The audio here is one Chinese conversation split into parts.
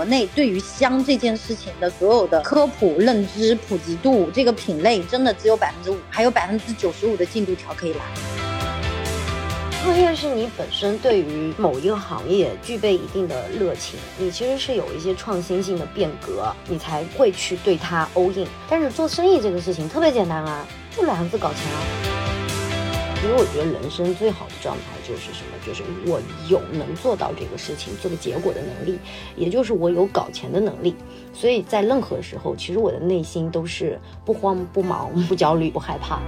国内对于香这件事情的所有的科普认知普及度，这个品类真的只有百分之五，还有百分之九十五的进度条可以来。创业是你本身对于某一个行业具备一定的热情，你其实是有一些创新性的变革，你才会去对它 all in。但是做生意这个事情特别简单啊，就两个字搞钱啊。因为我觉得人生最好的状态就是什么？就是我有能做到这个事情、这个结果的能力，也就是我有搞钱的能力。所以在任何时候，其实我的内心都是不慌不忙、不焦虑、不害怕。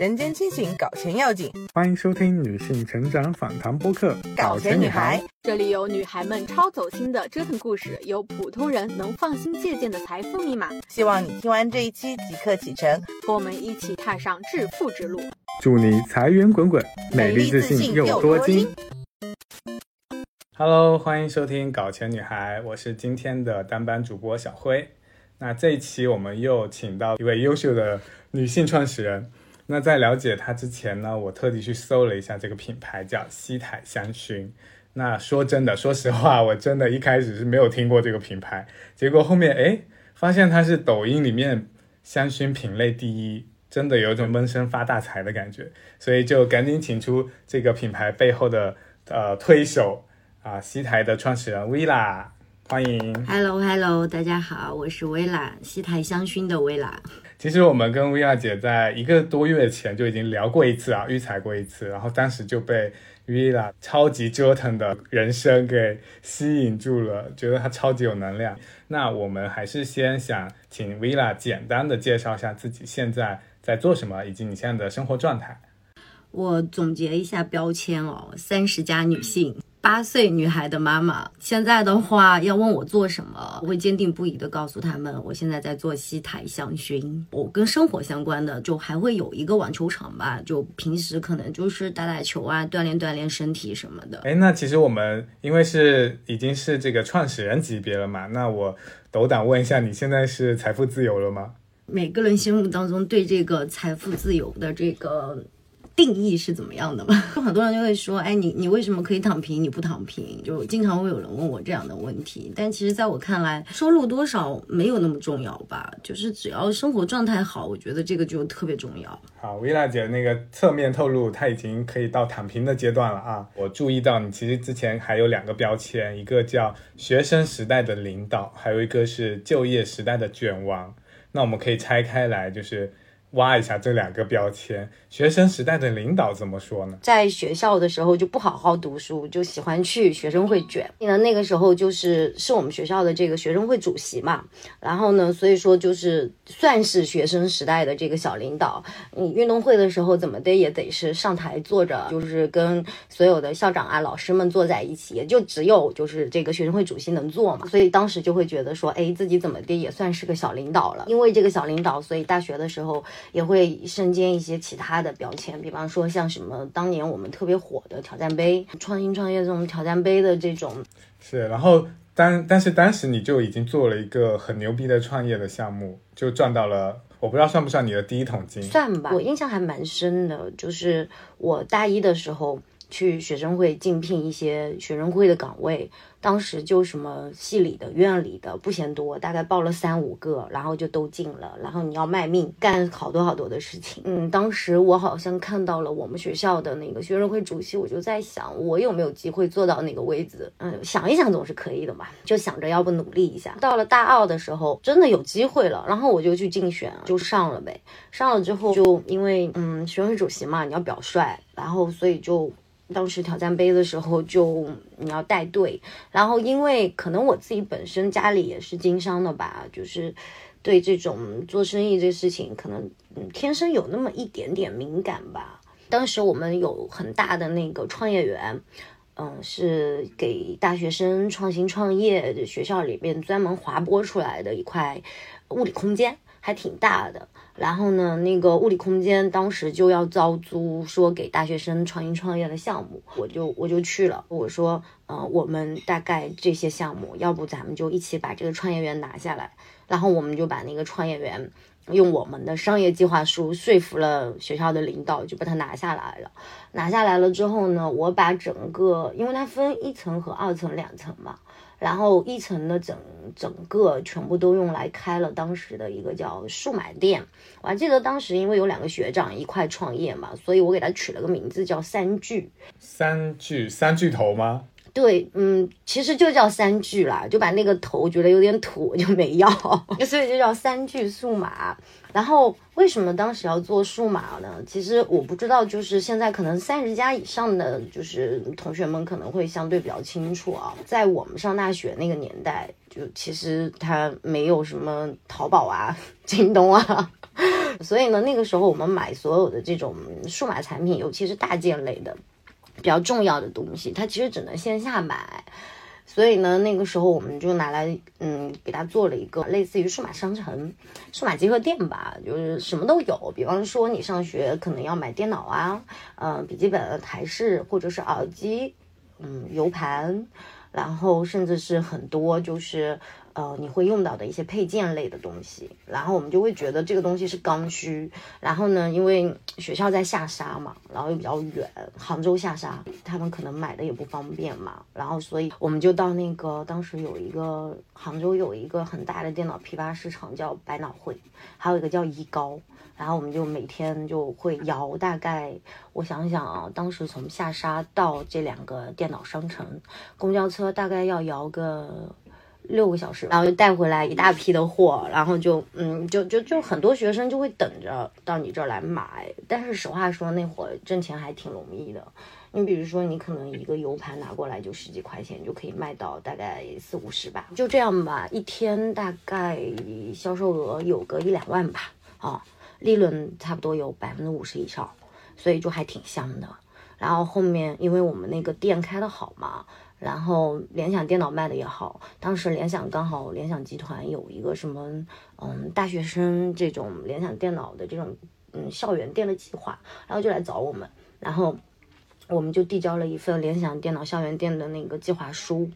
人间清醒，搞钱要紧。欢迎收听女性成长访谈播客《搞钱女孩》，这里有女孩们超走心的折腾故事，有普通人能放心借鉴的财富密码。希望你听完这一期即刻启程，和我们一起踏上致富之路。祝你财源滚滚，美丽自信又多金。Hello，欢迎收听《搞钱女孩》，我是今天的单班主播小辉。那这一期我们又请到一位优秀的女性创始人。那在了解它之前呢，我特地去搜了一下这个品牌，叫西台香薰。那说真的，说实话，我真的一开始是没有听过这个品牌，结果后面哎，发现它是抖音里面香薰品类第一，真的有种闷声发大财的感觉，所以就赶紧请出这个品牌背后的呃推手啊，西台的创始人薇拉欢迎。Hello Hello，大家好，我是薇拉西台香薰的薇拉。其实我们跟薇娅姐在一个多月前就已经聊过一次啊，育才过一次，然后当时就被薇娅超级折腾的人生给吸引住了，觉得她超级有能量。那我们还是先想请薇娅简单的介绍一下自己现在在做什么，以及你现在的生活状态。我总结一下标签哦，三十加女性。八岁女孩的妈妈，现在的话要问我做什么，我会坚定不移的告诉他们，我现在在做西台香薰。我跟生活相关的，就还会有一个网球场吧，就平时可能就是打打球啊，锻炼锻炼身体什么的。哎，那其实我们因为是已经是这个创始人级别了嘛，那我斗胆问一下，你现在是财富自由了吗？每个人心目当中对这个财富自由的这个。定义是怎么样的嘛？就很多人就会说，哎，你你为什么可以躺平，你不躺平？就经常会有人问我这样的问题。但其实在我看来，收入多少没有那么重要吧，就是只要生活状态好，我觉得这个就特别重要。好，薇娜姐那个侧面透露，她已经可以到躺平的阶段了啊！我注意到你其实之前还有两个标签，一个叫学生时代的领导，还有一个是就业时代的卷王。那我们可以拆开来，就是。挖一下这两个标签，学生时代的领导怎么说呢？在学校的时候就不好好读书，就喜欢去学生会卷。呢，那个时候就是是我们学校的这个学生会主席嘛，然后呢，所以说就是算是学生时代的这个小领导。你运动会的时候怎么的也得是上台坐着，就是跟所有的校长啊、老师们坐在一起，也就只有就是这个学生会主席能坐嘛。所以当时就会觉得说，哎，自己怎么的也算是个小领导了。因为这个小领导，所以大学的时候。也会身兼一些其他的标签，比方说像什么当年我们特别火的挑战杯、创新创业这种挑战杯的这种。是，然后当但是当时你就已经做了一个很牛逼的创业的项目，就赚到了，我不知道算不算你的第一桶金？算吧，我印象还蛮深的，就是我大一的时候去学生会竞聘一些学生会的岗位。当时就什么系里的、院里的不嫌多，大概报了三五个，然后就都进了。然后你要卖命干好多好多的事情。嗯，当时我好像看到了我们学校的那个学生会主席，我就在想，我有没有机会坐到那个位子？嗯，想一想总是可以的嘛，就想着要不努力一下。到了大二的时候，真的有机会了，然后我就去竞选，就上了呗。上了之后，就因为嗯学生会主席嘛，你要表率，然后所以就。当时挑战杯的时候，就你要带队，然后因为可能我自己本身家里也是经商的吧，就是对这种做生意这事情，可能天生有那么一点点敏感吧。当时我们有很大的那个创业园，嗯，是给大学生创新创业的学校里面专门划拨出来的一块物理空间。还挺大的。然后呢，那个物理空间当时就要招租，说给大学生创新创业的项目，我就我就去了。我说，嗯，我们大概这些项目，要不咱们就一起把这个创业园拿下来。然后我们就把那个创业园用我们的商业计划书说服了学校的领导，就把它拿下来了。拿下来了之后呢，我把整个，因为它分一层和二层两层嘛。然后一层的整整个全部都用来开了当时的一个叫数码店，我还记得当时因为有两个学长一块创业嘛，所以我给他取了个名字叫三巨。三巨三巨头吗？对，嗯，其实就叫三巨啦，就把那个头觉得有点土，就没要，所以就叫三巨数码。然后为什么当时要做数码呢？其实我不知道，就是现在可能三十家以上的就是同学们可能会相对比较清楚啊。在我们上大学那个年代，就其实它没有什么淘宝啊、京东啊，所以呢，那个时候我们买所有的这种数码产品，尤其是大件类的。比较重要的东西，它其实只能线下买，所以呢，那个时候我们就拿来，嗯，给它做了一个类似于数码商城、数码集合店吧，就是什么都有。比方说，你上学可能要买电脑啊，嗯，笔记本、台式或者是耳机，嗯，U 盘，然后甚至是很多就是。呃，你会用到的一些配件类的东西，然后我们就会觉得这个东西是刚需。然后呢，因为学校在下沙嘛，然后又比较远，杭州下沙，他们可能买的也不方便嘛。然后，所以我们就到那个当时有一个杭州有一个很大的电脑批发市场叫百脑汇，还有一个叫一高。然后我们就每天就会摇，大概我想想啊，当时从下沙到这两个电脑商城，公交车大概要摇个。六个小时，然后就带回来一大批的货，然后就嗯，就就就很多学生就会等着到你这儿来买。但是实话说，那会儿挣钱还挺容易的。你比如说，你可能一个 U 盘拿过来就十几块钱，就可以卖到大概四五十吧。就这样吧，一天大概销售额有个一两万吧，啊，利润差不多有百分之五十以上，所以就还挺香的。然后后面因为我们那个店开的好嘛。然后联想电脑卖的也好，当时联想刚好联想集团有一个什么，嗯，大学生这种联想电脑的这种，嗯，校园店的计划，然后就来找我们，然后我们就递交了一份联想电脑校园店的那个计划书，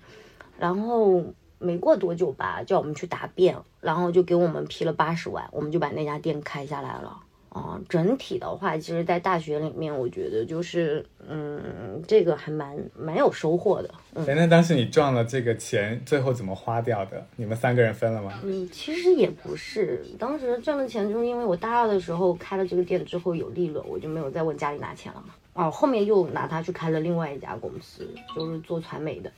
然后没过多久吧，叫我们去答辩，然后就给我们批了八十万，我们就把那家店开下来了。啊，整体的话，其实，在大学里面，我觉得就是，嗯，这个还蛮蛮有收获的。哎，那当时你赚了这个钱，最后怎么花掉的？你们三个人分了吗？嗯，其实也不是，当时赚了钱就是因为我大二的时候开了这个店之后有利润，我就没有再问家里拿钱了嘛。哦，后面又拿它去开了另外一家公司，就是做传媒的。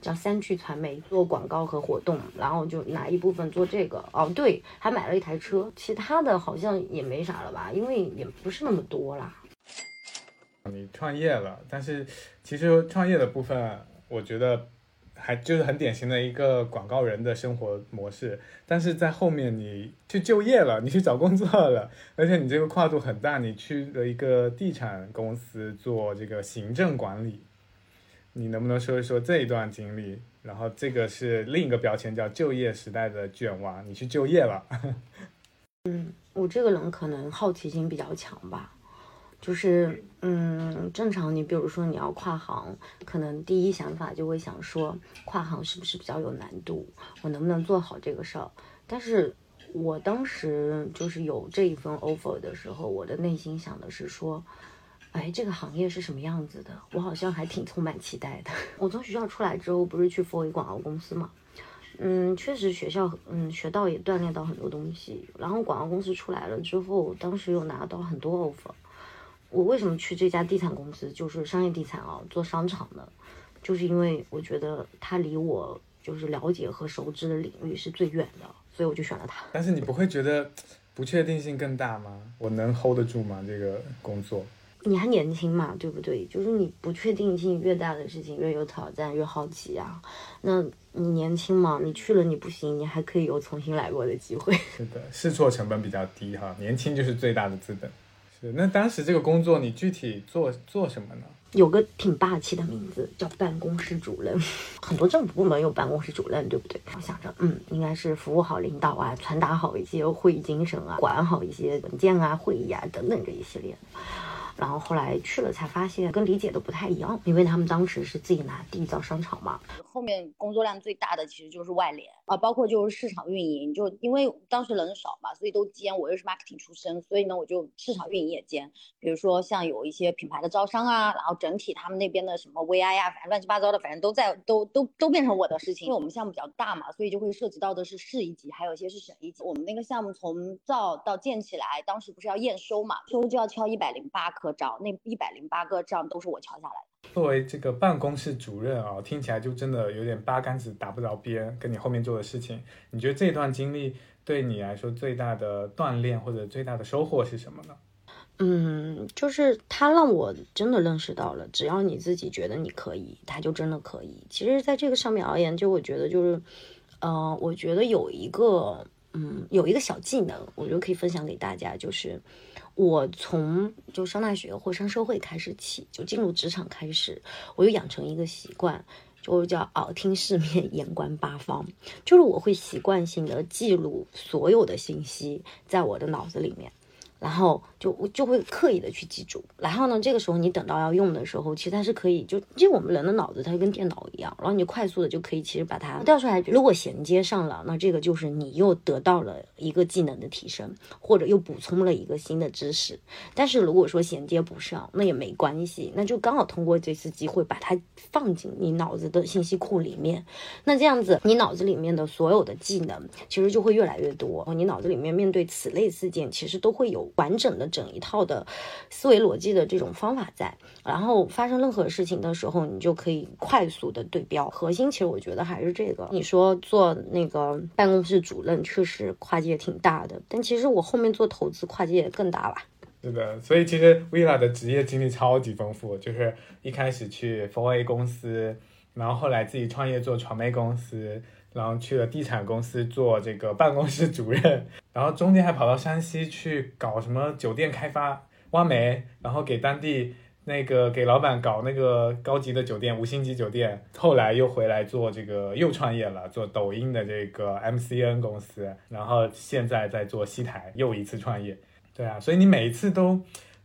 叫三聚传媒做广告和活动，然后就拿一部分做这个哦，对，还买了一台车，其他的好像也没啥了吧，因为也不是那么多啦。你创业了，但是其实创业的部分，我觉得还就是很典型的一个广告人的生活模式，但是在后面你去就业了，你去找工作了，而且你这个跨度很大，你去了一个地产公司做这个行政管理。你能不能说一说这一段经历？然后这个是另一个标签，叫就业时代的卷王，你去就业了。嗯，我这个人可能好奇心比较强吧，就是嗯，正常你比如说你要跨行，可能第一想法就会想说跨行是不是比较有难度，我能不能做好这个事儿？但是我当时就是有这一份 offer 的时候，我的内心想的是说。哎，这个行业是什么样子的？我好像还挺充满期待的。我从学校出来之后，不是去 f o r 广告公司嘛？嗯，确实学校嗯学到也锻炼到很多东西。然后广告公司出来了之后，当时又拿到很多 offer。我为什么去这家地产公司，就是商业地产啊，做商场的？就是因为我觉得它离我就是了解和熟知的领域是最远的，所以我就选了它。但是你不会觉得不确定性更大吗？我能 hold 得住吗？这个工作？你还年轻嘛，对不对？就是你不确定性越大的事情越有挑战，越好奇啊。那你年轻嘛，你去了你不行，你还可以有重新来过的机会。是的，试错成本比较低哈，年轻就是最大的资本。是，那当时这个工作你具体做做什么呢？有个挺霸气的名字，叫办公室主任。很多政府部门有办公室主任，对不对？我想着，嗯，应该是服务好领导啊，传达好一些会议精神啊，管好一些文件啊、会议啊等等这一系列。然后后来去了才发现，跟理解的不太一样，因为他们当时是自己拿地造商场嘛。后面工作量最大的其实就是外联啊，包括就是市场运营，就因为当时人少嘛，所以都兼。我又是 marketing 出身，所以呢我就市场运营也兼。比如说像有一些品牌的招商啊，然后整体他们那边的什么 VI 啊，反正乱七八糟的，反正都在都都都变成我的事情。因为我们项目比较大嘛，所以就会涉及到的是市一级，还有一些是省一级。我们那个项目从造到建起来，当时不是要验收嘛，收就要敲一百零八颗章，那一百零八个章都是我敲下来的。作为这个办公室主任啊，听起来就真的有点八竿子打不着边。跟你后面做的事情，你觉得这段经历对你来说最大的锻炼或者最大的收获是什么呢？嗯，就是他让我真的认识到了，只要你自己觉得你可以，他就真的可以。其实，在这个上面而言，就我觉得就是，呃，我觉得有一个，嗯，有一个小技能，我觉得可以分享给大家，就是。我从就上大学或上社会开始起，就进入职场开始，我就养成一个习惯，就叫耳听四面，眼观八方，就是我会习惯性的记录所有的信息在我的脑子里面。然后就我就会刻意的去记住，然后呢，这个时候你等到要用的时候，其实它是可以就，因为我们人的脑子它就跟电脑一样，然后你快速的就可以其实把它调出来。如果衔接上了，那这个就是你又得到了一个技能的提升，或者又补充了一个新的知识。但是如果说衔接不上，那也没关系，那就刚好通过这次机会把它放进你脑子的信息库里面。那这样子，你脑子里面的所有的技能其实就会越来越多。你脑子里面面对此类事件，其实都会有。完整的整一套的思维逻辑的这种方法在，然后发生任何事情的时候，你就可以快速的对标。核心其实我觉得还是这个。你说做那个办公室主任，确实跨界挺大的，但其实我后面做投资跨界也更大吧。是的，所以其实 Vila 的职业经历超级丰富，就是一开始去 4A 公司，然后后来自己创业做传媒公司。然后去了地产公司做这个办公室主任，然后中间还跑到山西去搞什么酒店开发、挖煤，然后给当地那个给老板搞那个高级的酒店、五星级酒店。后来又回来做这个又创业了，做抖音的这个 MCN 公司，然后现在在做西台又一次创业。对啊，所以你每一次都。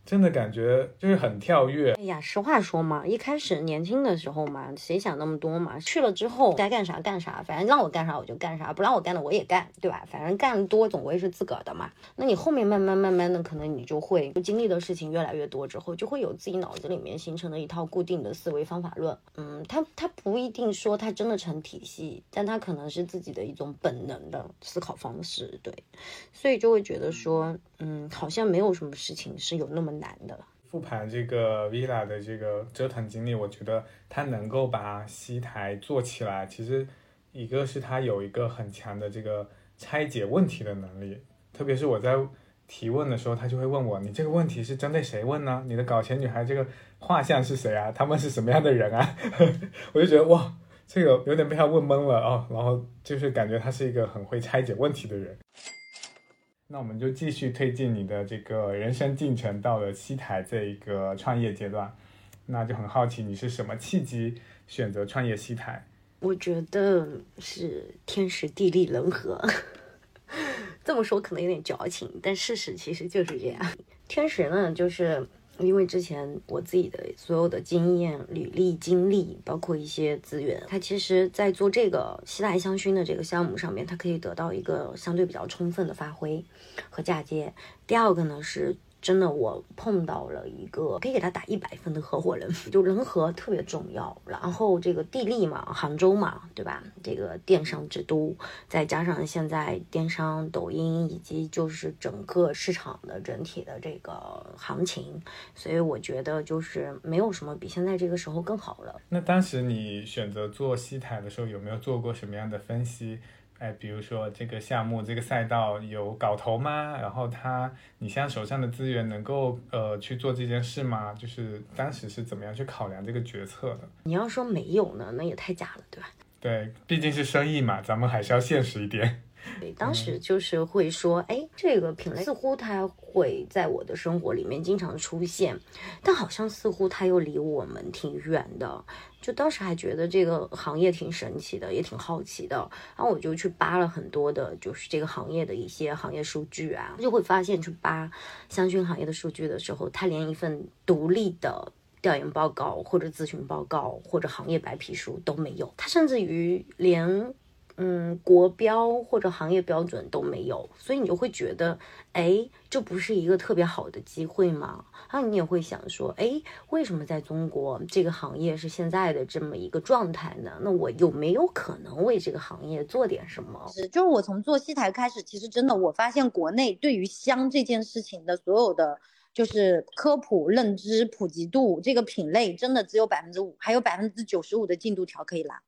真的感觉就是很跳跃。哎呀，实话说嘛，一开始年轻的时候嘛，谁想那么多嘛？去了之后该干啥干啥，反正让我干啥我就干啥，不让我干的我也干，对吧？反正干多总归是自个儿的嘛。那你后面慢慢慢慢的，可能你就会经历的事情越来越多之后，就会有自己脑子里面形成了一套固定的思维方法论。嗯，它它不一定说它真的成体系，但它可能是自己的一种本能的思考方式。对，所以就会觉得说，嗯，好像没有什么事情是有那么。难的复盘这个 Villa 的这个折腾经历，我觉得他能够把西台做起来，其实一个是他有一个很强的这个拆解问题的能力，特别是我在提问的时候，他就会问我：“你这个问题是针对谁问呢？你的搞钱女孩这个画像是谁啊？他们是什么样的人啊？” 我就觉得哇，这个有点被他问懵了啊，然后就是感觉他是一个很会拆解问题的人。那我们就继续推进你的这个人生进程，到了西台这一个创业阶段，那就很好奇你是什么契机选择创业西台？我觉得是天时地利人和，这么说可能有点矫情，但事实其实就是这样。天时呢，就是。因为之前我自己的所有的经验、履历、经历，包括一些资源，它其实在做这个西来香薰的这个项目上面，它可以得到一个相对比较充分的发挥和嫁接。第二个呢是。真的，我碰到了一个可以给他打一百分的合伙人，就人和特别重要。然后这个地利嘛，杭州嘛，对吧？这个电商之都，再加上现在电商、抖音以及就是整个市场的整体的这个行情，所以我觉得就是没有什么比现在这个时候更好了。那当时你选择做西台的时候，有没有做过什么样的分析？哎，比如说这个项目、这个赛道有搞头吗？然后他，你现在手上的资源能够呃去做这件事吗？就是当时是怎么样去考量这个决策的？你要说没有呢，那也太假了，对吧？对，毕竟是生意嘛，咱们还是要现实一点。对，当时就是会说，哎，这个品类似乎它会在我的生活里面经常出现，但好像似乎它又离我们挺远的。就当时还觉得这个行业挺神奇的，也挺好奇的，然后我就去扒了很多的，就是这个行业的一些行业数据啊，就会发现去扒香薰行业的数据的时候，它连一份独立的调研报告或者咨询报告或者行业白皮书都没有，它甚至于连。嗯，国标或者行业标准都没有，所以你就会觉得，哎，这不是一个特别好的机会吗？然后你也会想说，哎，为什么在中国这个行业是现在的这么一个状态呢？那我有没有可能为这个行业做点什么？是，就是我从做戏台开始，其实真的我发现国内对于香这件事情的所有的就是科普认知普及度，这个品类真的只有百分之五，还有百分之九十五的进度条可以拉。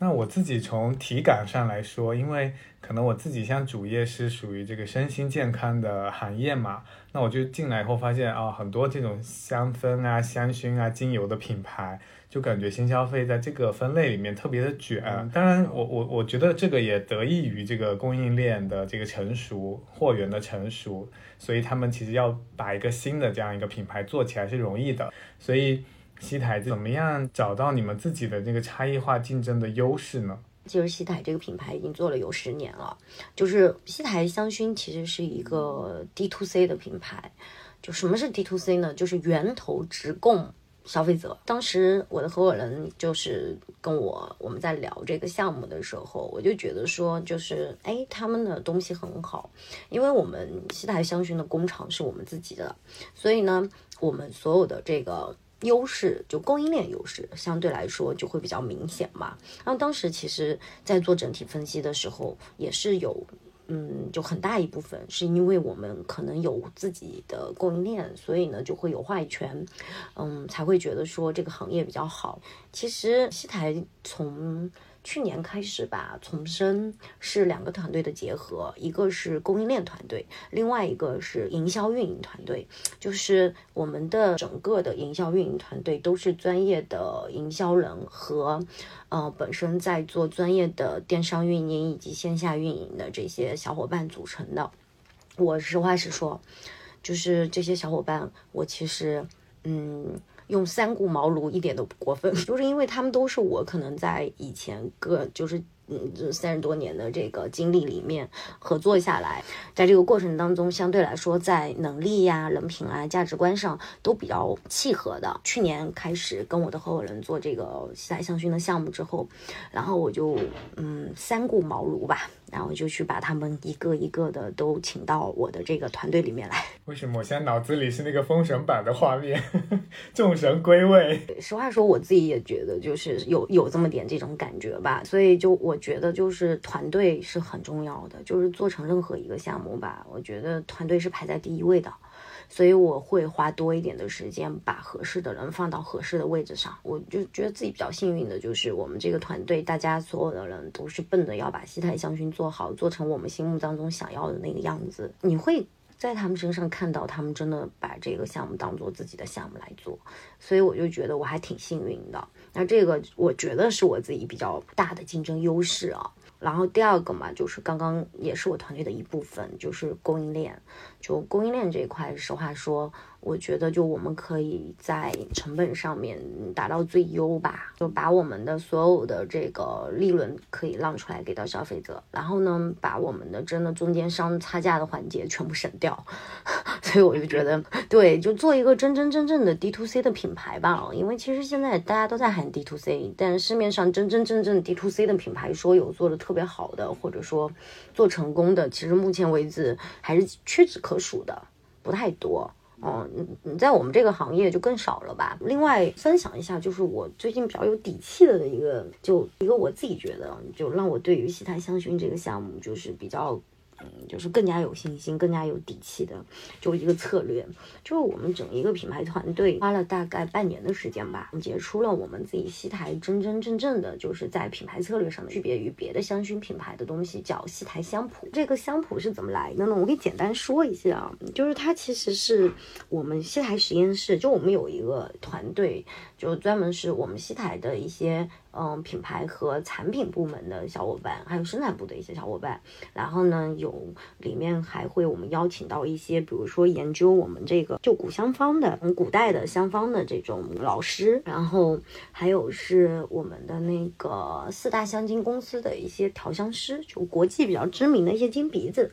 那我自己从体感上来说，因为可能我自己像主业是属于这个身心健康的行业嘛，那我就进来以后发现啊，很多这种香氛啊、香薰啊、精油的品牌，就感觉新消费在这个分类里面特别的卷。当然，我我我觉得这个也得益于这个供应链的这个成熟、货源的成熟，所以他们其实要把一个新的这样一个品牌做起来是容易的，所以。西台怎么样找到你们自己的这个差异化竞争的优势呢？其实西台这个品牌已经做了有十年了，就是西台香薰其实是一个 D to C 的品牌。就什么是 D to C 呢？就是源头直供消费者。当时我的合伙人就是跟我我们在聊这个项目的时候，我就觉得说，就是哎，他们的东西很好，因为我们西台香薰的工厂是我们自己的，所以呢，我们所有的这个。优势就供应链优势相对来说就会比较明显嘛。然后当时其实，在做整体分析的时候，也是有，嗯，就很大一部分是因为我们可能有自己的供应链，所以呢就会有话语权，嗯，才会觉得说这个行业比较好。其实西台从。去年开始吧，重生是两个团队的结合，一个是供应链团队，另外一个是营销运营团队。就是我们的整个的营销运营团队都是专业的营销人和，呃，本身在做专业的电商运营以及线下运营的这些小伙伴组成的。我实话实说，就是这些小伙伴，我其实，嗯。用三顾茅庐一点都不过分，就是因为他们都是我可能在以前个就是。嗯，这三十多年的这个经历里面合作下来，在这个过程当中，相对来说在能力呀、人品啊、价值观上都比较契合的。去年开始跟我的合伙人做这个西台香薰的项目之后，然后我就嗯三顾茅庐吧，然后就去把他们一个一个的都请到我的这个团队里面来。为什么我现在脑子里是那个封神榜的画面，众神归位？实话说，我自己也觉得就是有有这么点这种感觉吧，所以就我。觉得就是团队是很重要的，就是做成任何一个项目吧，我觉得团队是排在第一位的，所以我会花多一点的时间把合适的人放到合适的位置上。我就觉得自己比较幸运的就是我们这个团队，大家所有的人都是奔着要把西太香薰做好，做成我们心目当中想要的那个样子。你会在他们身上看到他们真的把这个项目当做自己的项目来做，所以我就觉得我还挺幸运的。那这个我觉得是我自己比较大的竞争优势啊。然后第二个嘛，就是刚刚也是我团队的一部分，就是供应链。就供应链这一块，实话说。我觉得就我们可以在成本上面达到最优吧，就把我们的所有的这个利润可以让出来给到消费者，然后呢，把我们的真的中间商差价的环节全部省掉。所以我就觉得，对，就做一个真真正正的 D to C 的品牌吧。因为其实现在大家都在喊 D to C，但市面上真真正正 D to C 的品牌说有做的特别好的，或者说做成功的，其实目前为止还是屈指可数的，不太多。哦，你你在我们这个行业就更少了吧？另外分享一下，就是我最近比较有底气的一个，就一个我自己觉得，就让我对于西台香薰这个项目就是比较。嗯，就是更加有信心、更加有底气的，就一个策略，就是我们整一个品牌团队花了大概半年的时间吧，总结出了我们自己西台真真正正的，就是在品牌策略上的区别于别的香薰品牌的东西，叫西台香谱。这个香谱是怎么来的呢？我可以简单说一下啊，就是它其实是我们西台实验室，就我们有一个团队，就专门是我们西台的一些。嗯品牌和产品部门的小伙伴，还有生产部的一些小伙伴。然后呢，有里面还会我们邀请到一些，比如说研究我们这个就古香方的、从古代的香方的这种老师，然后还有是我们的那个四大香精公司的一些调香师，就国际比较知名的一些金鼻子。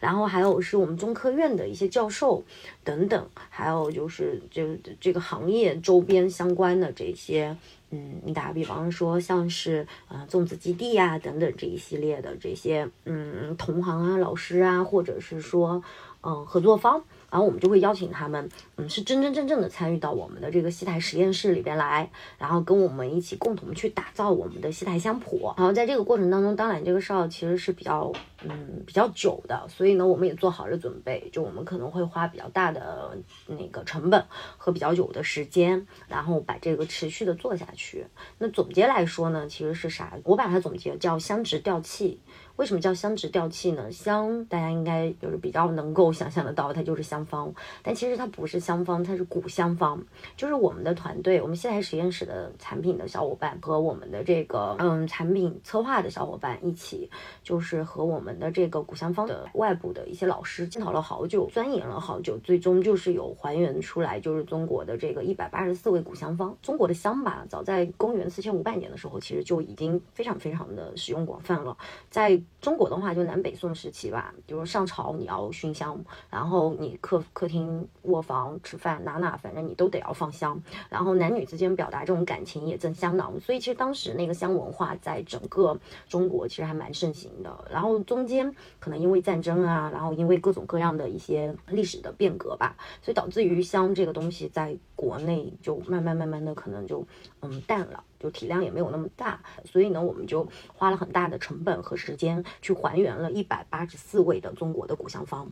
然后还有是我们中科院的一些教授等等，还有就是就这个行业周边相关的这些，嗯，你打个比方说像是呃粽子基地呀等等这一系列的这些嗯同行啊老师啊，或者是说嗯合作方。然后我们就会邀请他们，嗯，是真真正正的参与到我们的这个西台实验室里边来，然后跟我们一起共同去打造我们的西台香谱。然后在这个过程当中，当然这个事儿其实是比较，嗯，比较久的，所以呢，我们也做好了准备，就我们可能会花比较大的那个成本和比较久的时间，然后把这个持续的做下去。那总结来说呢，其实是啥？我把它总结叫香直调气。为什么叫香直调气呢？香大家应该就是比较能够想象得到，它就是香方。但其实它不是香方，它是古香方。就是我们的团队，我们西台实验室的产品的小伙伴和我们的这个嗯产品策划的小伙伴一起，就是和我们的这个古香方的外部的一些老师探讨了好久，钻研了好久，最终就是有还原出来，就是中国的这个一百八十四味古香方。中国的香吧，早在公元四千五百年的时候，其实就已经非常非常的使用广泛了，在。中国的话，就南北宋时期吧，比如上朝你要熏香，然后你客客厅、卧房吃饭哪哪，反正你都得要放香。然后男女之间表达这种感情也赠香囊，所以其实当时那个香文化在整个中国其实还蛮盛行的。然后中间可能因为战争啊，然后因为各种各样的一些历史的变革吧，所以导致于香这个东西在国内就慢慢慢慢的可能就嗯淡了。就体量也没有那么大，所以呢，我们就花了很大的成本和时间去还原了一百八十四位的中国的古香方。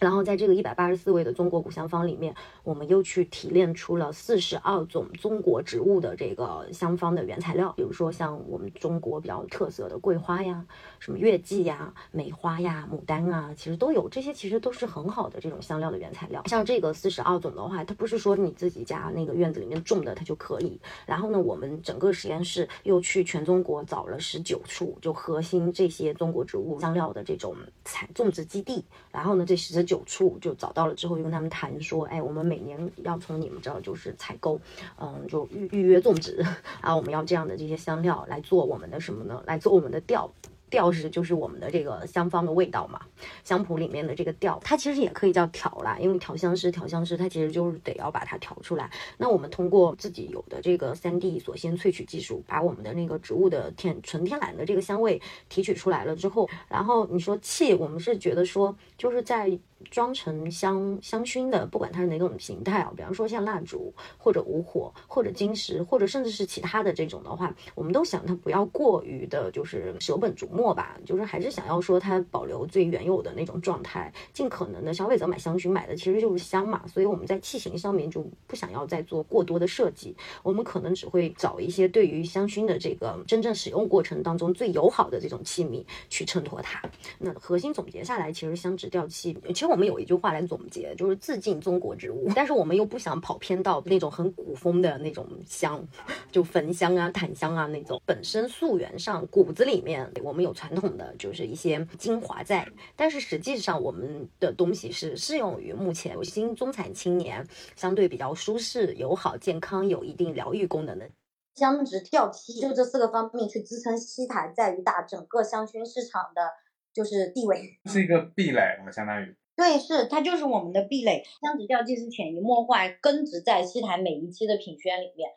然后在这个一百八十四味的中国古香方里面，我们又去提炼出了四十二种中国植物的这个香方的原材料，比如说像我们中国比较特色的桂花呀、什么月季呀、梅花呀、牡丹啊，其实都有这些，其实都是很好的这种香料的原材料。像这个四十二种的话，它不是说你自己家那个院子里面种的它就可以。然后呢，我们整个实验室又去全中国找了十九处就核心这些中国植物香料的这种采种植基地，然后呢，这十九处就找到了之后，就跟他们谈说，哎，我们每年要从你们这儿就是采购，嗯，就预预约种植，啊，我们要这样的这些香料来做我们的什么呢？来做我们的调。调是就是我们的这个香方的味道嘛，香谱里面的这个调，它其实也可以叫调啦，因为调香师调香师他其实就是得要把它调出来。那我们通过自己有的这个三 D 锁鲜萃取技术，把我们的那个植物的天纯天然的这个香味提取出来了之后，然后你说气，我们是觉得说就是在。装成香香薰的，不管它是哪种形态啊，比方说像蜡烛或者无火或者金石，或者甚至是其他的这种的话，我们都想它不要过于的，就是舍本逐末吧，就是还是想要说它保留最原有的那种状态，尽可能的消费者买香薰买的其实就是香嘛，所以我们在器型上面就不想要再做过多的设计，我们可能只会找一些对于香薰的这个真正使用过程当中最友好的这种器皿去衬托它。那核心总结下来，其实香脂调器，其实我。我们有一句话来总结，就是致敬中国植物，但是我们又不想跑偏到那种很古风的那种香，就焚香啊、檀香啊那种。本身溯源上骨子里面，我们有传统的就是一些精华在，但是实际上我们的东西是适用于目前新中产青年，相对比较舒适、友好、健康、有一定疗愈功能的香值调梯，就这四个方面去支撑西台在于打整个香薰市场的就是地位，是一个壁垒嘛，相当于。对，是它就是我们的壁垒。香直调气是潜移默化根植在西台每一期的品宣里面。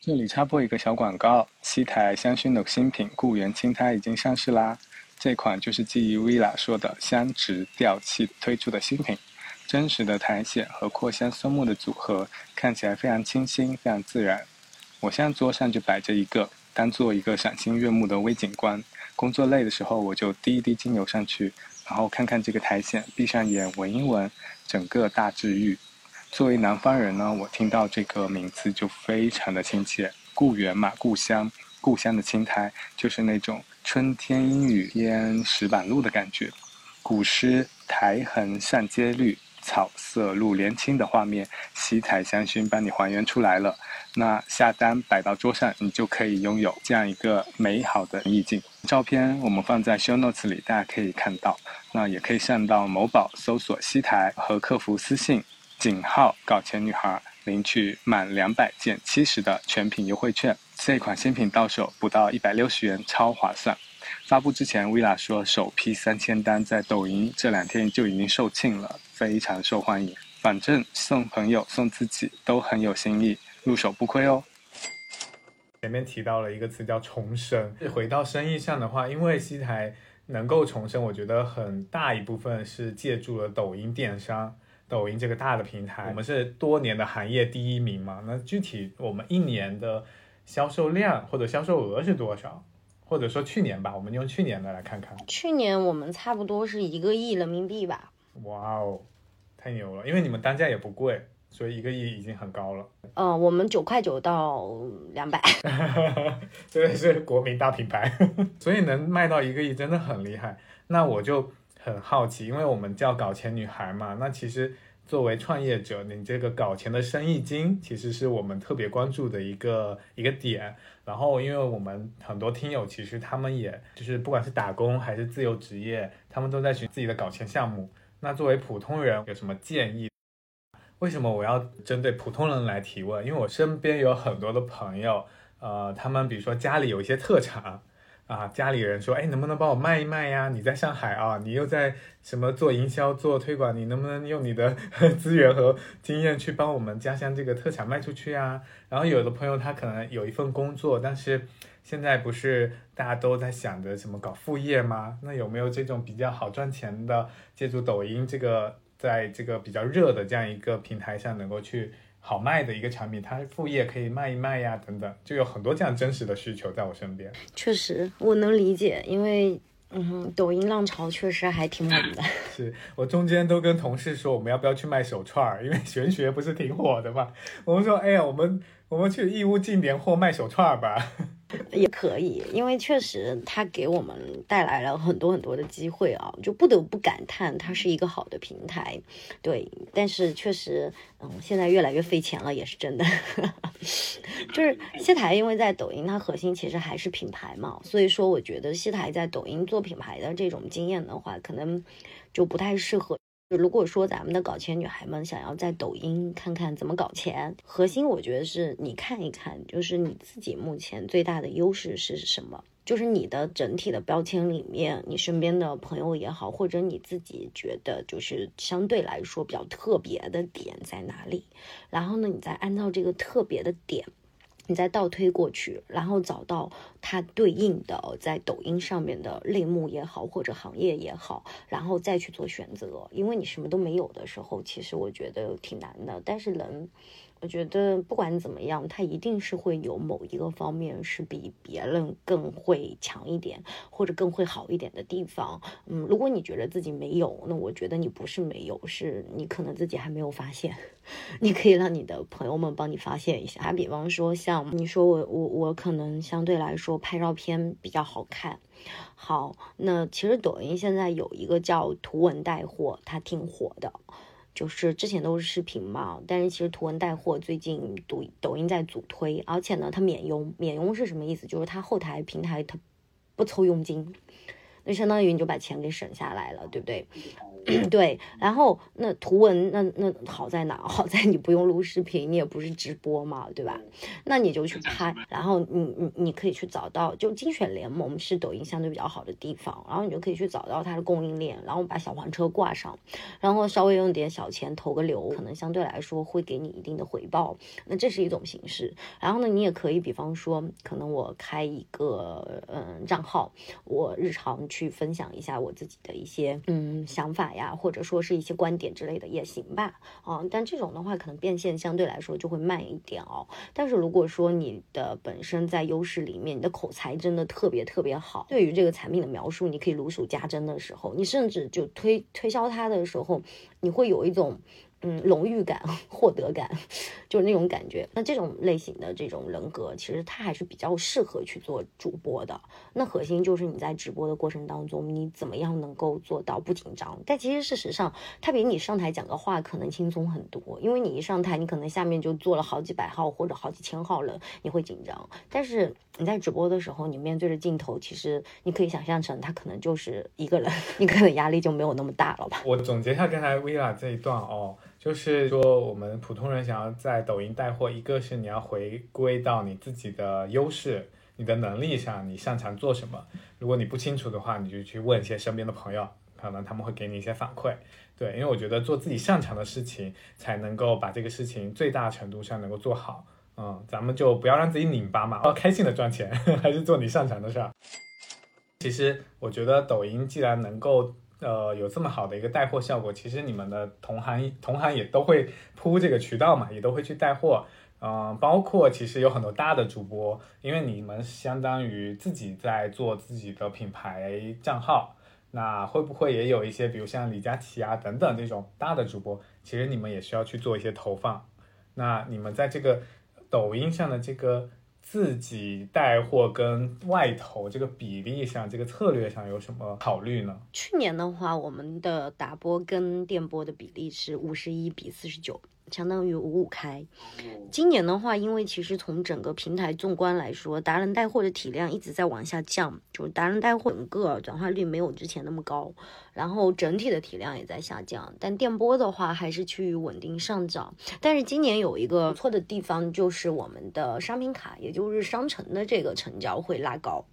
这里插播一个小广告：西台香薰的新品固元青苔已经上市啦。这款就是基于 Villa 说的香直调气推出的新品，真实的苔藓和扩香松木的组合，看起来非常清新，非常自然。我现在桌上就摆着一个，当做一个赏心悦目的微景观。工作累的时候，我就滴一滴精油上去。然后看看这个苔藓，闭上眼闻一闻，整个大治愈。作为南方人呢，我听到这个名字就非常的亲切。故园嘛，故乡，故乡的青苔，就是那种春天阴雨天石板路的感觉。古诗“苔痕上阶绿，草色入帘青”的画面，西台香薰帮你还原出来了。那下单摆到桌上，你就可以拥有这样一个美好的意境。照片我们放在 show notes 里，大家可以看到。那也可以上到某宝搜索西台和客服私信井号搞钱女孩，领取满两百减七十的全品优惠券。这款新品到手不到一百六十元，超划算。发布之前，VILA 说首批三千单在抖音这两天就已经售罄了，非常受欢迎。反正送朋友送自己都很有新意，入手不亏哦。前面提到了一个词叫重生，回到生意上的话，因为西台能够重生，我觉得很大一部分是借助了抖音电商，抖音这个大的平台，我们是多年的行业第一名嘛。那具体我们一年的销售量或者销售额是多少？或者说去年吧，我们用去年的来看看。去年我们差不多是一个亿人民币吧。哇哦，太牛了！因为你们单价也不贵，所以一个亿已经很高了。嗯，我们九块九到两百，真的是国民大品牌，所以能卖到一个亿真的很厉害。那我就很好奇，因为我们叫搞钱女孩嘛，那其实。作为创业者，你这个搞钱的生意经，其实是我们特别关注的一个一个点。然后，因为我们很多听友，其实他们也就是不管是打工还是自由职业，他们都在寻自己的搞钱项目。那作为普通人，有什么建议？为什么我要针对普通人来提问？因为我身边有很多的朋友，呃，他们比如说家里有一些特产。啊，家里人说，哎，能不能帮我卖一卖呀？你在上海啊，你又在什么做营销、做推广？你能不能用你的 资源和经验去帮我们家乡这个特产卖出去啊？然后有的朋友他可能有一份工作，但是现在不是大家都在想着什么搞副业吗？那有没有这种比较好赚钱的，借助抖音这个在这个比较热的这样一个平台上能够去？好卖的一个产品，它副业可以卖一卖呀，等等，就有很多这样真实的需求在我身边。确实，我能理解，因为嗯，抖音浪潮确实还挺猛的。是我中间都跟同事说，我们要不要去卖手串儿？因为玄学不是挺火的嘛。我们说，哎呀，我们我们去义乌进点货卖手串儿吧。也可以，因为确实它给我们带来了很多很多的机会啊，就不得不感叹它是一个好的平台。对，但是确实，嗯，现在越来越费钱了，也是真的。就是西台，因为在抖音，它核心其实还是品牌嘛，所以说我觉得西台在抖音做品牌的这种经验的话，可能就不太适合。如果说咱们的搞钱女孩们想要在抖音看看怎么搞钱，核心我觉得是你看一看，就是你自己目前最大的优势是什么？就是你的整体的标签里面，你身边的朋友也好，或者你自己觉得就是相对来说比较特别的点在哪里？然后呢，你再按照这个特别的点。你再倒推过去，然后找到它对应的在抖音上面的类目也好，或者行业也好，然后再去做选择。因为你什么都没有的时候，其实我觉得挺难的。但是人。我觉得不管怎么样，他一定是会有某一个方面是比别人更会强一点，或者更会好一点的地方。嗯，如果你觉得自己没有，那我觉得你不是没有，是你可能自己还没有发现。你可以让你的朋友们帮你发现一下。打比方说，像你说我我我可能相对来说拍照片比较好看。好，那其实抖音现在有一个叫图文带货，它挺火的。就是之前都是视频嘛，但是其实图文带货最近抖抖音在主推，而且呢，它免佣，免佣是什么意思？就是它后台平台它不抽佣金，那相当于你就把钱给省下来了，对不对？对，然后那图文那那好在哪？好在你不用录视频，你也不是直播嘛，对吧？那你就去拍，然后你你你可以去找到，就精选联盟是抖音相对比较好的地方，然后你就可以去找到它的供应链，然后把小黄车挂上，然后稍微用点小钱投个流，可能相对来说会给你一定的回报。那这是一种形式。然后呢，你也可以比方说，可能我开一个嗯账号，我日常去分享一下我自己的一些嗯想法。呀，或者说是一些观点之类的也行吧，啊，但这种的话可能变现相对来说就会慢一点哦。但是如果说你的本身在优势里面，你的口才真的特别特别好，对于这个产品的描述，你可以如数家珍的时候，你甚至就推推销它的时候，你会有一种。嗯，荣誉感、获得感，就是那种感觉。那这种类型的这种人格，其实他还是比较适合去做主播的。那核心就是你在直播的过程当中，你怎么样能够做到不紧张？但其实事实上，他比你上台讲个话可能轻松很多，因为你一上台，你可能下面就坐了好几百号或者好几千号人，你会紧张。但是你在直播的时候，你面对着镜头，其实你可以想象成他可能就是一个人，你可能压力就没有那么大了吧？我总结一下刚才 Villa 这一段哦。就是说，我们普通人想要在抖音带货，一个是你要回归到你自己的优势、你的能力上，你擅长做什么。如果你不清楚的话，你就去问一些身边的朋友，可能他们会给你一些反馈。对，因为我觉得做自己擅长的事情，才能够把这个事情最大程度上能够做好。嗯，咱们就不要让自己拧巴嘛，要开心的赚钱，还是做你擅长的事儿。其实我觉得抖音既然能够。呃，有这么好的一个带货效果，其实你们的同行同行也都会铺这个渠道嘛，也都会去带货。嗯，包括其实有很多大的主播，因为你们相当于自己在做自己的品牌账号，那会不会也有一些，比如像李佳琦啊等等这种大的主播，其实你们也需要去做一些投放。那你们在这个抖音上的这个。自己带货跟外投这个比例上，这个策略上有什么考虑呢？去年的话，我们的打波跟电波的比例是五十一比四十九。相当于五五开。今年的话，因为其实从整个平台纵观来说，达人带货的体量一直在往下降，就是达人带货整个转化率没有之前那么高，然后整体的体量也在下降。但电波的话还是趋于稳定上涨。但是今年有一个不错的地方，就是我们的商品卡，也就是商城的这个成交会拉高。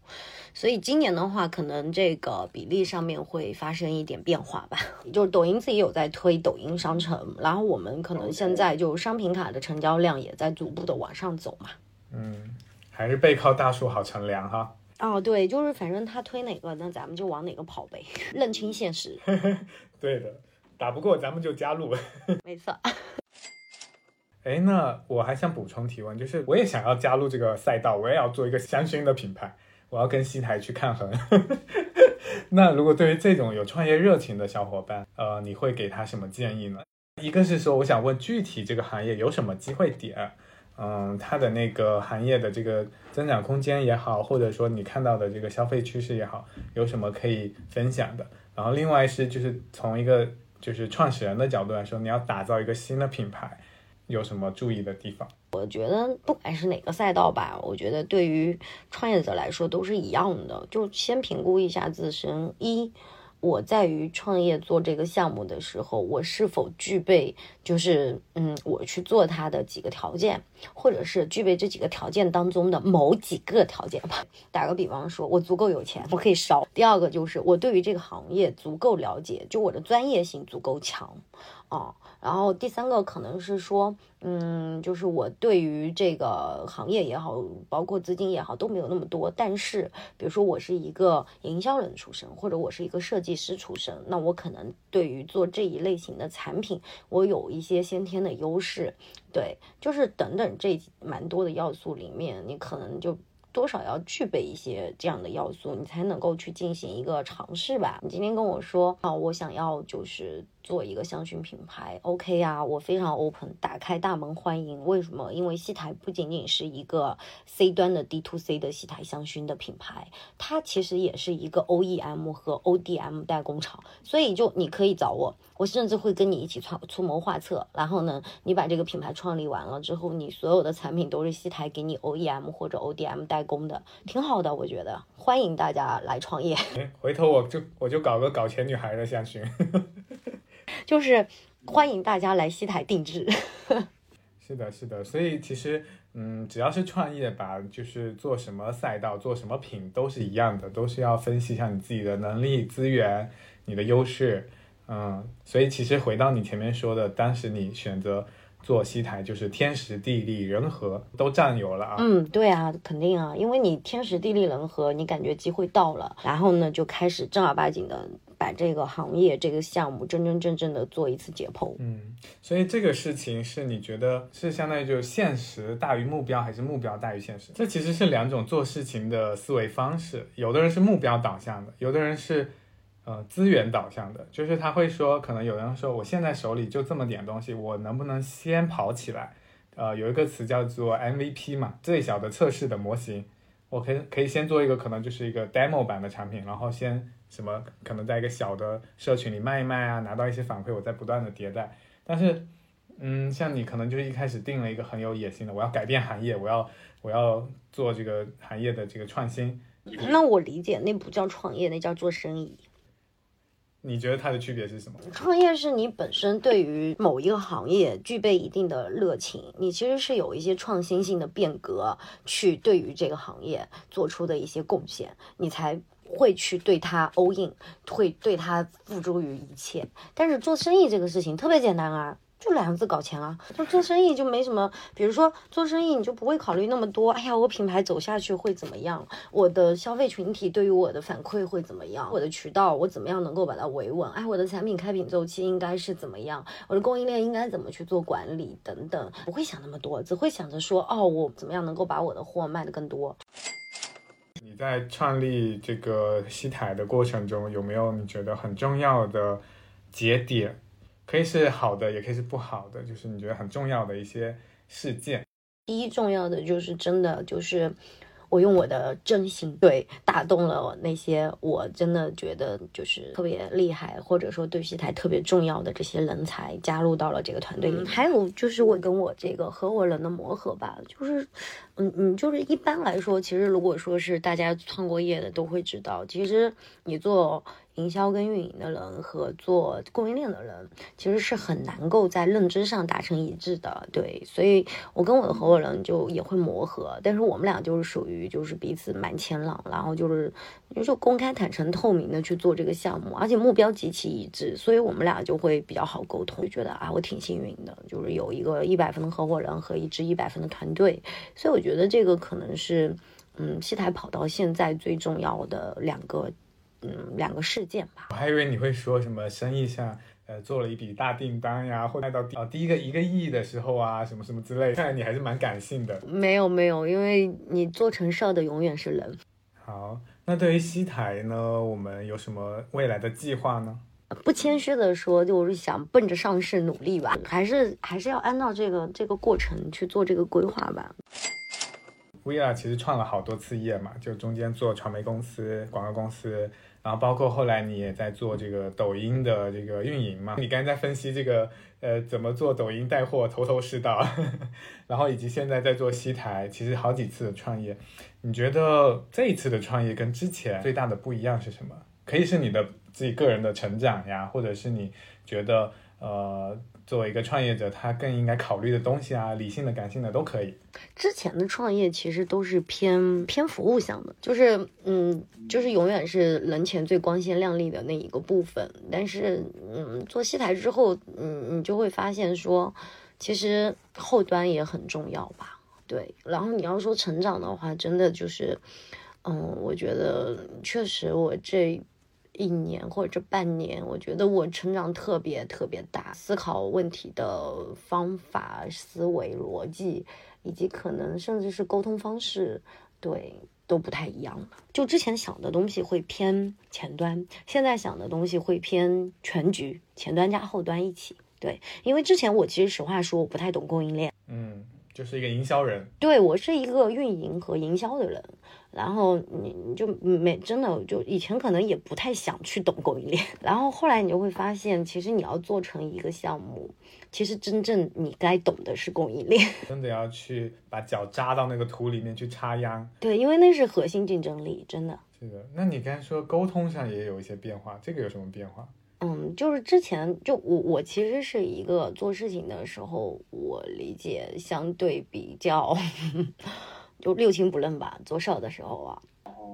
所以今年的话，可能这个比例上面会发生一点变化吧。就是抖音自己有在推抖音商城，然后我们可能现在就商品卡的成交量也在逐步的往上走嘛。嗯，还是背靠大树好乘凉哈。哦，对，就是反正他推哪个，那咱们就往哪个跑呗，认清现实。对的，打不过咱们就加入。没错。哎，那我还想补充提问，就是我也想要加入这个赛道，我也要做一个香薰的品牌。我要跟西台去抗衡。那如果对于这种有创业热情的小伙伴，呃，你会给他什么建议呢？一个是说，我想问具体这个行业有什么机会点，嗯，它的那个行业的这个增长空间也好，或者说你看到的这个消费趋势也好，有什么可以分享的？然后另外是就是从一个就是创始人的角度来说，你要打造一个新的品牌。有什么注意的地方？我觉得不管是哪个赛道吧，我觉得对于创业者来说都是一样的，就先评估一下自身。一，我在于创业做这个项目的时候，我是否具备，就是嗯，我去做它的几个条件，或者是具备这几个条件当中的某几个条件吧。打个比方说，我足够有钱，我可以烧。第二个就是我对于这个行业足够了解，就我的专业性足够强，啊。然后第三个可能是说，嗯，就是我对于这个行业也好，包括资金也好，都没有那么多。但是，比如说我是一个营销人出身，或者我是一个设计师出身，那我可能对于做这一类型的产品，我有一些先天的优势。对，就是等等这蛮多的要素里面，你可能就。多少要具备一些这样的要素，你才能够去进行一个尝试吧。你今天跟我说啊，我想要就是做一个香薰品牌，OK 啊，我非常 open，打开大门欢迎。为什么？因为西台不仅仅是一个 C 端的 D to C 的西台香薰的品牌，它其实也是一个 OEM 和 ODM 代工厂，所以就你可以找我。我甚至会跟你一起创出谋划策，然后呢，你把这个品牌创立完了之后，你所有的产品都是西台给你 OEM 或者 ODM 代工的，挺好的，我觉得欢迎大家来创业。回头我就我就搞个搞钱女孩的香薰，就是欢迎大家来西台定制。是的，是的，所以其实嗯，只要是创业吧，就是做什么赛道、做什么品都是一样的，都是要分析一下你自己的能力、资源、你的优势。嗯，所以其实回到你前面说的，当时你选择做西台，就是天时地利人和都占有了啊。嗯，对啊，肯定啊，因为你天时地利人和，你感觉机会到了，然后呢就开始正儿八经的把这个行业、这个项目真真正正的做一次解剖。嗯，所以这个事情是你觉得是相当于就是现实大于目标，还是目标大于现实？这其实是两种做事情的思维方式，有的人是目标导向的，有的人是。呃资源导向的，就是他会说，可能有人说我现在手里就这么点东西，我能不能先跑起来？呃，有一个词叫做 MVP 嘛，最小的测试的模型，我可以可以先做一个可能就是一个 demo 版的产品，然后先什么可能在一个小的社群里卖一卖啊，拿到一些反馈，我再不断的迭代。但是，嗯，像你可能就是一开始定了一个很有野心的，我要改变行业，我要我要做这个行业的这个创新。那我理解，那不叫创业，那叫做生意。你觉得它的区别是什么？创业是你本身对于某一个行业具备一定的热情，你其实是有一些创新性的变革，去对于这个行业做出的一些贡献，你才会去对它 all in，会对它付诸于一切。但是做生意这个事情特别简单啊。就两个字搞钱啊！就做生意就没什么，比如说做生意你就不会考虑那么多。哎呀，我品牌走下去会怎么样？我的消费群体对于我的反馈会怎么样？我的渠道我怎么样能够把它维稳？哎，我的产品开品周期应该是怎么样？我的供应链应该怎么去做管理等等？不会想那么多，只会想着说哦，我怎么样能够把我的货卖得更多？在创立这个西台的过程中，有没有你觉得很重要的节点？可以是好的，也可以是不好的，就是你觉得很重要的一些事件。第一重要的就是真的就是。我用我的真心对打动了那些我真的觉得就是特别厉害，或者说对戏台特别重要的这些人才加入到了这个团队里。还有就是我跟我这个合伙人的磨合吧，就是嗯嗯，就是一般来说，其实如果说是大家创过业的都会知道，其实你做。营销跟运营的人和做供应链的人，其实是很难够在认知上达成一致的。对，所以我跟我的合伙人就也会磨合，但是我们俩就是属于就是彼此蛮谦让，然后就是就是公开、坦诚、透明的去做这个项目，而且目标极其一致，所以我们俩就会比较好沟通。就觉得啊，我挺幸运的，就是有一个一百分的合伙人和一支一百分的团队，所以我觉得这个可能是嗯，西台跑到现在最重要的两个。嗯，两个事件吧。我还以为你会说什么生意上，呃，做了一笔大订单呀，或卖到第第一个一个亿的时候啊，什么什么之类。看来你还是蛮感性的。没有没有，因为你做成事儿的永远是人。好，那对于西台呢，我们有什么未来的计划呢？不谦虚的说，就是想奔着上市努力吧，还是还是要按照这个这个过程去做这个规划吧。薇娅其实创了好多次业嘛，就中间做传媒公司、广告公司。然后包括后来你也在做这个抖音的这个运营嘛？你刚才在分析这个呃怎么做抖音带货，头头是道。然后以及现在在做西台，其实好几次的创业，你觉得这一次的创业跟之前最大的不一样是什么？可以是你的自己个人的成长呀，或者是你觉得呃。作为一个创业者，他更应该考虑的东西啊，理性的、感性的都可以。之前的创业其实都是偏偏服务向的，就是嗯，就是永远是人前最光鲜亮丽的那一个部分。但是嗯，做西台之后，嗯，你就会发现说，其实后端也很重要吧？对。然后你要说成长的话，真的就是，嗯，我觉得确实我这。一年或者这半年，我觉得我成长特别特别大，思考问题的方法、思维逻辑，以及可能甚至是沟通方式，对都不太一样了。就之前想的东西会偏前端，现在想的东西会偏全局，前端加后端一起。对，因为之前我其实实话说，我不太懂供应链，嗯，就是一个营销人，对我是一个运营和营销的人。然后你你就没真的就以前可能也不太想去懂供应链，然后后来你就会发现，其实你要做成一个项目，其实真正你该懂的是供应链，真的要去把脚扎到那个土里面去插秧。对，因为那是核心竞争力，真的是的。那你刚才说沟通上也有一些变化，这个有什么变化？嗯，就是之前就我我其实是一个做事情的时候，我理解相对比较。就六亲不认吧，做事儿的时候啊，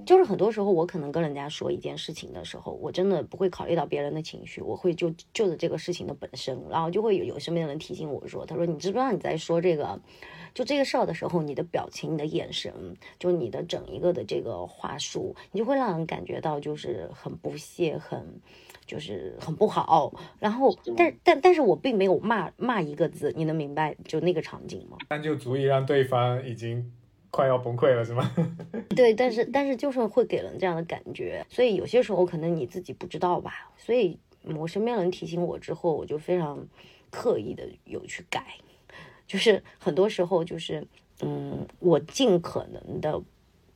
就是很多时候我可能跟人家说一件事情的时候，我真的不会考虑到别人的情绪，我会就就着这个事情的本身，然后就会有有身边的人提醒我说，他说你知不知道你在说这个，就这个事儿的时候，你的表情、你的眼神，就你的整一个的这个话术，你就会让人感觉到就是很不屑，很就是很不好。然后，但但但是我并没有骂骂一个字，你能明白就那个场景吗？但就足以让对方已经。快要崩溃了，是吗？对，但是但是就是会给人这样的感觉，所以有些时候可能你自己不知道吧。所以我身边人提醒我之后，我就非常刻意的有去改，就是很多时候就是嗯，我尽可能的。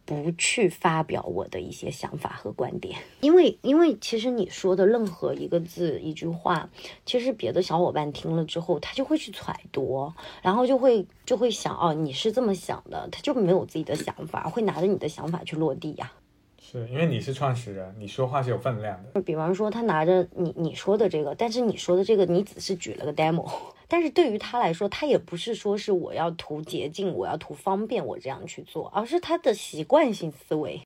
不去发表我的一些想法和观点，因为因为其实你说的任何一个字一句话，其实别的小伙伴听了之后，他就会去揣度，然后就会就会想哦，你是这么想的，他就没有自己的想法，会拿着你的想法去落地呀。是因为你是创始人，你说话是有分量的。比方说，他拿着你你说的这个，但是你说的这个，你只是举了个 demo。但是对于他来说，他也不是说是我要图捷径，我要图方便，我这样去做，而是他的习惯性思维。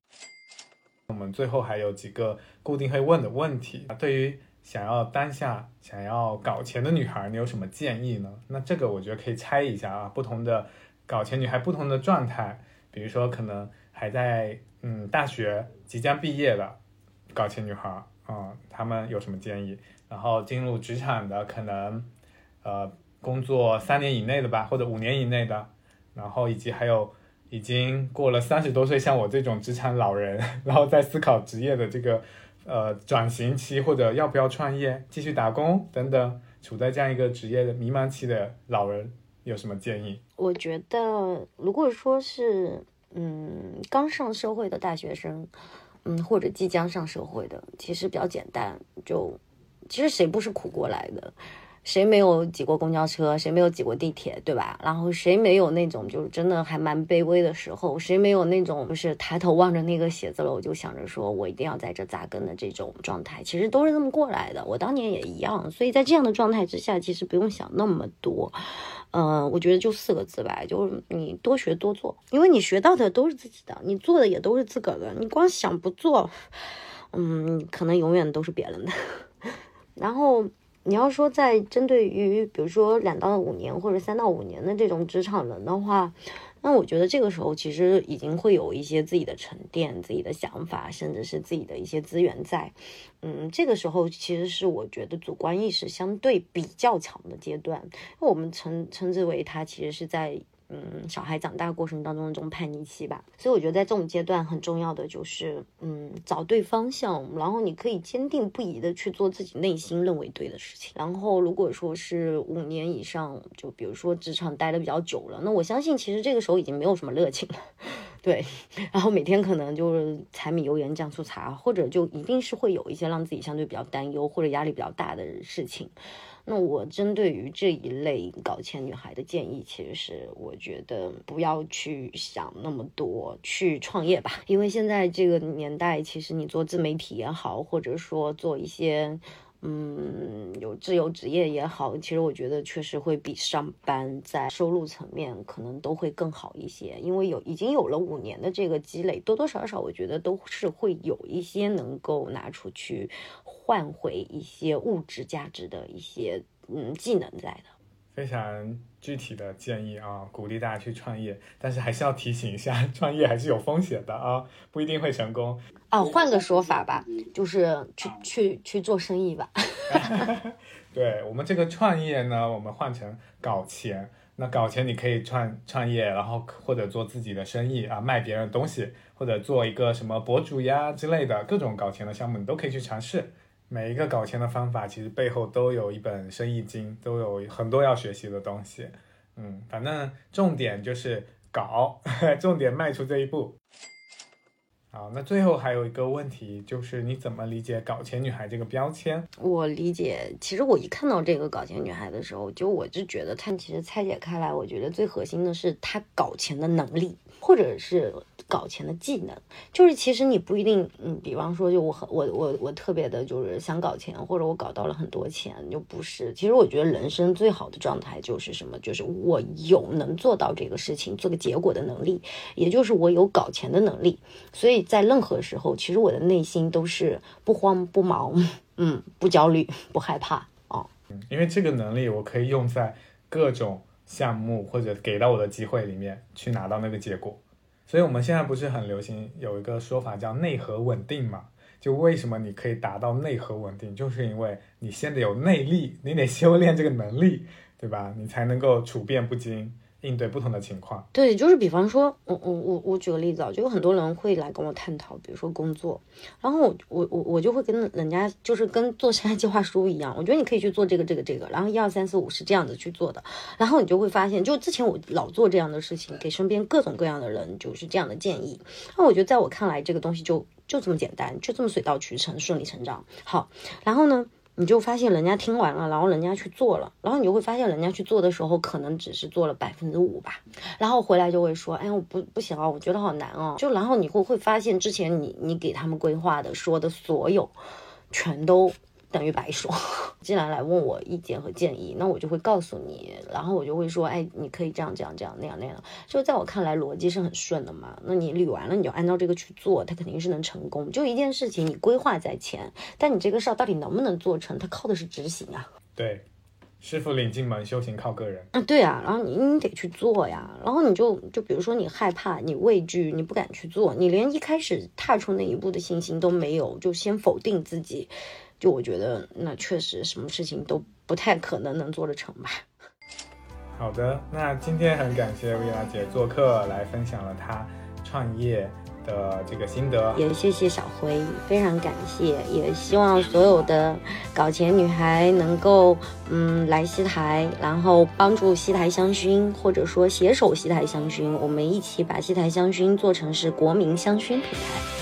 我们最后还有几个固定会问的问题啊，对于想要当下想要搞钱的女孩，你有什么建议呢？那这个我觉得可以猜一下啊，不同的搞钱女孩不同的状态，比如说可能还在嗯大学即将毕业的搞钱女孩，嗯，她们有什么建议？然后进入职场的可能。呃，工作三年以内的吧，或者五年以内的，然后以及还有已经过了三十多岁，像我这种职场老人，然后在思考职业的这个呃转型期，或者要不要创业、继续打工等等，处在这样一个职业的迷茫期的老人，有什么建议？我觉得，如果说是嗯刚上社会的大学生，嗯或者即将上社会的，其实比较简单，就其实谁不是苦过来的？谁没有挤过公交车？谁没有挤过地铁，对吧？然后谁没有那种就是真的还蛮卑微的时候？谁没有那种就是抬头望着那个写字楼就想着说我一定要在这扎根的这种状态？其实都是这么过来的。我当年也一样。所以在这样的状态之下，其实不用想那么多。嗯，我觉得就四个字吧，就是你多学多做，因为你学到的都是自己的，你做的也都是自个儿的。你光想不做，嗯，可能永远都是别人的。然后。你要说在针对于，比如说两到五年或者三到五年的这种职场人的话，那我觉得这个时候其实已经会有一些自己的沉淀、自己的想法，甚至是自己的一些资源在。嗯，这个时候其实是我觉得主观意识相对比较强的阶段，我们称称之为它其实是在。嗯，小孩长大过程当中的这种叛逆期吧，所以我觉得在这种阶段很重要的就是，嗯，找对方向，然后你可以坚定不移的去做自己内心认为对的事情。然后如果说是五年以上，就比如说职场待的比较久了，那我相信其实这个时候已经没有什么热情了，对。然后每天可能就是柴米油盐酱醋茶，或者就一定是会有一些让自己相对比较担忧或者压力比较大的事情。那我针对于这一类搞钱女孩的建议，其实是我觉得不要去想那么多，去创业吧。因为现在这个年代，其实你做自媒体也好，或者说做一些。嗯，有自由职业也好，其实我觉得确实会比上班在收入层面可能都会更好一些，因为有已经有了五年的这个积累，多多少少我觉得都是会有一些能够拿出去换回一些物质价值的一些嗯技能在的。非常具体的建议啊，鼓励大家去创业，但是还是要提醒一下，创业还是有风险的啊，不一定会成功。哦，换个说法吧，就是去去去做生意吧。对我们这个创业呢，我们换成搞钱。那搞钱你可以创创业，然后或者做自己的生意啊，卖别人东西，或者做一个什么博主呀之类的，各种搞钱的项目你都可以去尝试。每一个搞钱的方法，其实背后都有一本生意经，都有很多要学习的东西。嗯，反正重点就是搞，重点迈出这一步。好，那最后还有一个问题，就是你怎么理解“搞钱女孩”这个标签？我理解，其实我一看到这个“搞钱女孩”的时候，就我就觉得她其实拆解开来，我觉得最核心的是她搞钱的能力，或者是。搞钱的技能，就是其实你不一定，嗯，比方说，就我很我我我特别的，就是想搞钱，或者我搞到了很多钱，就不是。其实我觉得人生最好的状态就是什么？就是我有能做到这个事情、做个结果的能力，也就是我有搞钱的能力。所以在任何时候，其实我的内心都是不慌不忙，嗯，不焦虑，不害怕啊。因为这个能力我可以用在各种项目或者给到我的机会里面去拿到那个结果。所以我们现在不是很流行有一个说法叫内核稳定嘛？就为什么你可以达到内核稳定，就是因为你先得有内力，你得修炼这个能力，对吧？你才能够处变不惊，应对不同的情况。对，就是比方说，我我我我举个例子啊，就有很多人会来跟我探讨，比如说工作，然后我我我我就会跟人家就是跟做生涯计划书一样，我觉得你可以去做这个这个这个，然后一二三四五是这样子去做的，然后你就会发现，就之前我老做这样的事情，给身边各种各样的人就是这样的建议，那我觉得在我看来，这个东西就就这么简单，就这么水到渠成，顺理成章。好，然后呢？你就发现人家听完了，然后人家去做了，然后你就会发现人家去做的时候，可能只是做了百分之五吧，然后回来就会说，哎，我不不行啊，我觉得好难哦。就然后你会会发现之前你你给他们规划的说的所有，全都。等于白说。既然来问我意见和建议，那我就会告诉你，然后我就会说，哎，你可以这样这样这样那样那样。就在我看来，逻辑是很顺的嘛。那你捋完了，你就按照这个去做，它肯定是能成功。就一件事情，你规划在前，但你这个事儿到底能不能做成，它靠的是执行啊。对，师傅领进门，修行靠个人。嗯，对啊，然后你你得去做呀。然后你就就比如说你害怕，你畏惧，你不敢去做，你连一开始踏出那一步的信心都没有，就先否定自己。就我觉得，那确实什么事情都不太可能能做得成吧。好的，那今天很感谢薇拉姐做客来分享了她创业的这个心得，也谢谢小辉，非常感谢，也希望所有的搞钱女孩能够嗯来西台，然后帮助西台香薰，或者说携手西台香薰，我们一起把西台香薰做成是国民香薰品牌。